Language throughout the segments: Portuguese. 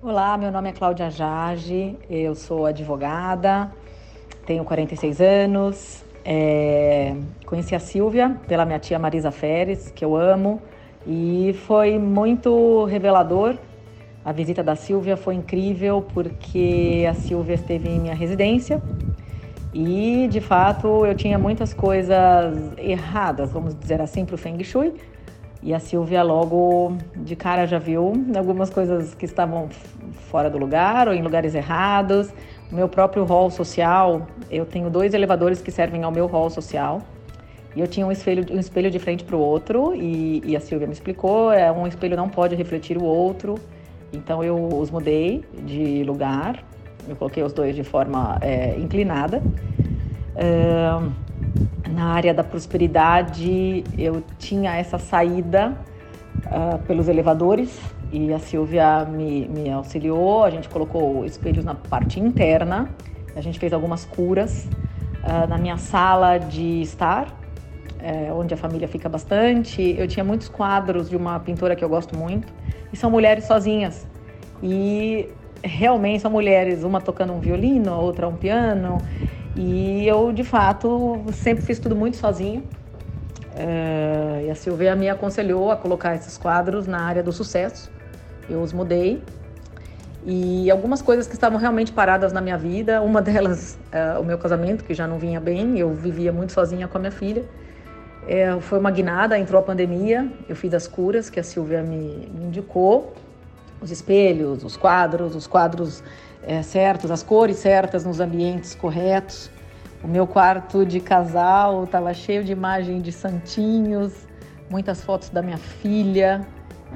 Olá, meu nome é Cláudia Jage, eu sou advogada, tenho 46 anos. É... Conheci a Silvia pela minha tia Marisa Feres, que eu amo, e foi muito revelador. A visita da Silvia foi incrível porque a Silvia esteve em minha residência e, de fato, eu tinha muitas coisas erradas, vamos dizer assim, para o Feng Shui e a Silvia logo de cara já viu algumas coisas que estavam fora do lugar ou em lugares errados. O meu próprio hall social, eu tenho dois elevadores que servem ao meu hall social. E eu tinha um espelho, um espelho de frente para o outro e, e, a Silvia me explicou, é um espelho não pode refletir o outro. Então eu os mudei de lugar, eu coloquei os dois de forma é, inclinada. Na área da prosperidade, eu tinha essa saída uh, pelos elevadores e a Silvia me, me auxiliou. A gente colocou espelhos na parte interna, a gente fez algumas curas uh, na minha sala de estar, é, onde a família fica bastante. Eu tinha muitos quadros de uma pintora que eu gosto muito e são mulheres sozinhas. E realmente são mulheres, uma tocando um violino, a outra um piano. E eu, de fato, sempre fiz tudo muito sozinho. É, e a Silvia me aconselhou a colocar esses quadros na área do sucesso. Eu os mudei. E algumas coisas que estavam realmente paradas na minha vida, uma delas, é, o meu casamento, que já não vinha bem, eu vivia muito sozinha com a minha filha. É, foi uma guinada, entrou a pandemia, eu fiz as curas que a Silvia me, me indicou, os espelhos, os quadros, os quadros é, certos, as cores certas nos ambientes corretos. O meu quarto de casal estava cheio de imagem de santinhos, muitas fotos da minha filha.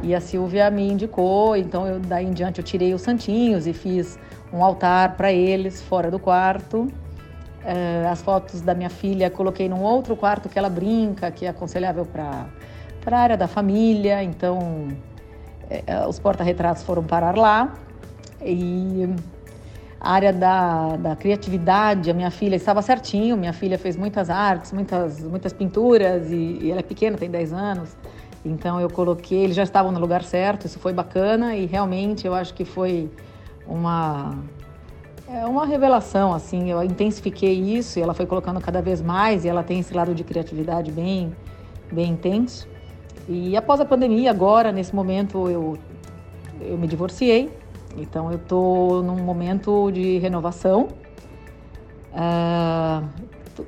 E a Silvia me indicou, então eu daí em diante eu tirei os santinhos e fiz um altar para eles fora do quarto. É, as fotos da minha filha coloquei num outro quarto que ela brinca, que é aconselhável para a área da família. Então os porta-retratos foram parar lá. E a área da, da criatividade, a minha filha estava certinho, minha filha fez muitas artes, muitas, muitas pinturas e, e ela é pequena, tem 10 anos. Então eu coloquei, eles já estavam no lugar certo, isso foi bacana e realmente eu acho que foi uma é uma revelação assim, eu intensifiquei isso e ela foi colocando cada vez mais e ela tem esse lado de criatividade bem bem intenso. E após a pandemia, agora nesse momento eu eu me divorciei então eu estou num momento de renovação, uh,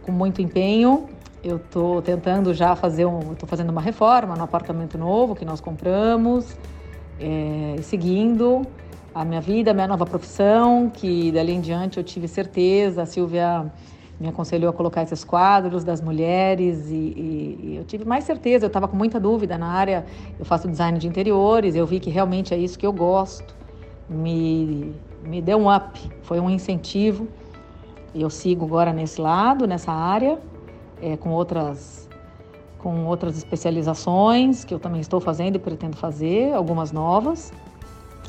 com muito empenho. Eu estou tentando já fazer um, estou fazendo uma reforma no apartamento novo que nós compramos, é, seguindo a minha vida, a minha nova profissão, que dali em diante eu tive certeza, a Silvia me aconselhou a colocar esses quadros das mulheres e, e, e eu tive mais certeza, eu estava com muita dúvida na área, eu faço design de interiores, eu vi que realmente é isso que eu gosto me, me deu um up, foi um incentivo. E eu sigo agora nesse lado, nessa área, é, com outras com outras especializações que eu também estou fazendo e pretendo fazer, algumas novas.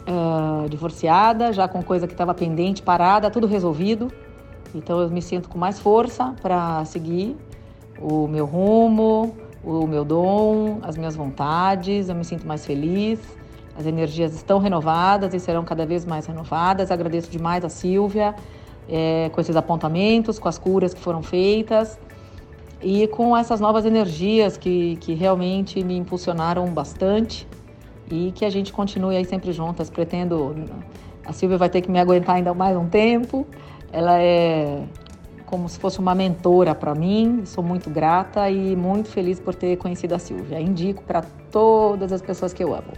Uh, divorciada, já com coisa que estava pendente, parada, tudo resolvido. Então eu me sinto com mais força para seguir o meu rumo, o meu dom, as minhas vontades, eu me sinto mais feliz. As energias estão renovadas e serão cada vez mais renovadas. Agradeço demais a Silvia é, com esses apontamentos, com as curas que foram feitas e com essas novas energias que, que realmente me impulsionaram bastante e que a gente continue aí sempre juntas. Pretendo. A Silvia vai ter que me aguentar ainda mais um tempo. Ela é como se fosse uma mentora para mim. Sou muito grata e muito feliz por ter conhecido a Silvia. Indico para todas as pessoas que eu amo.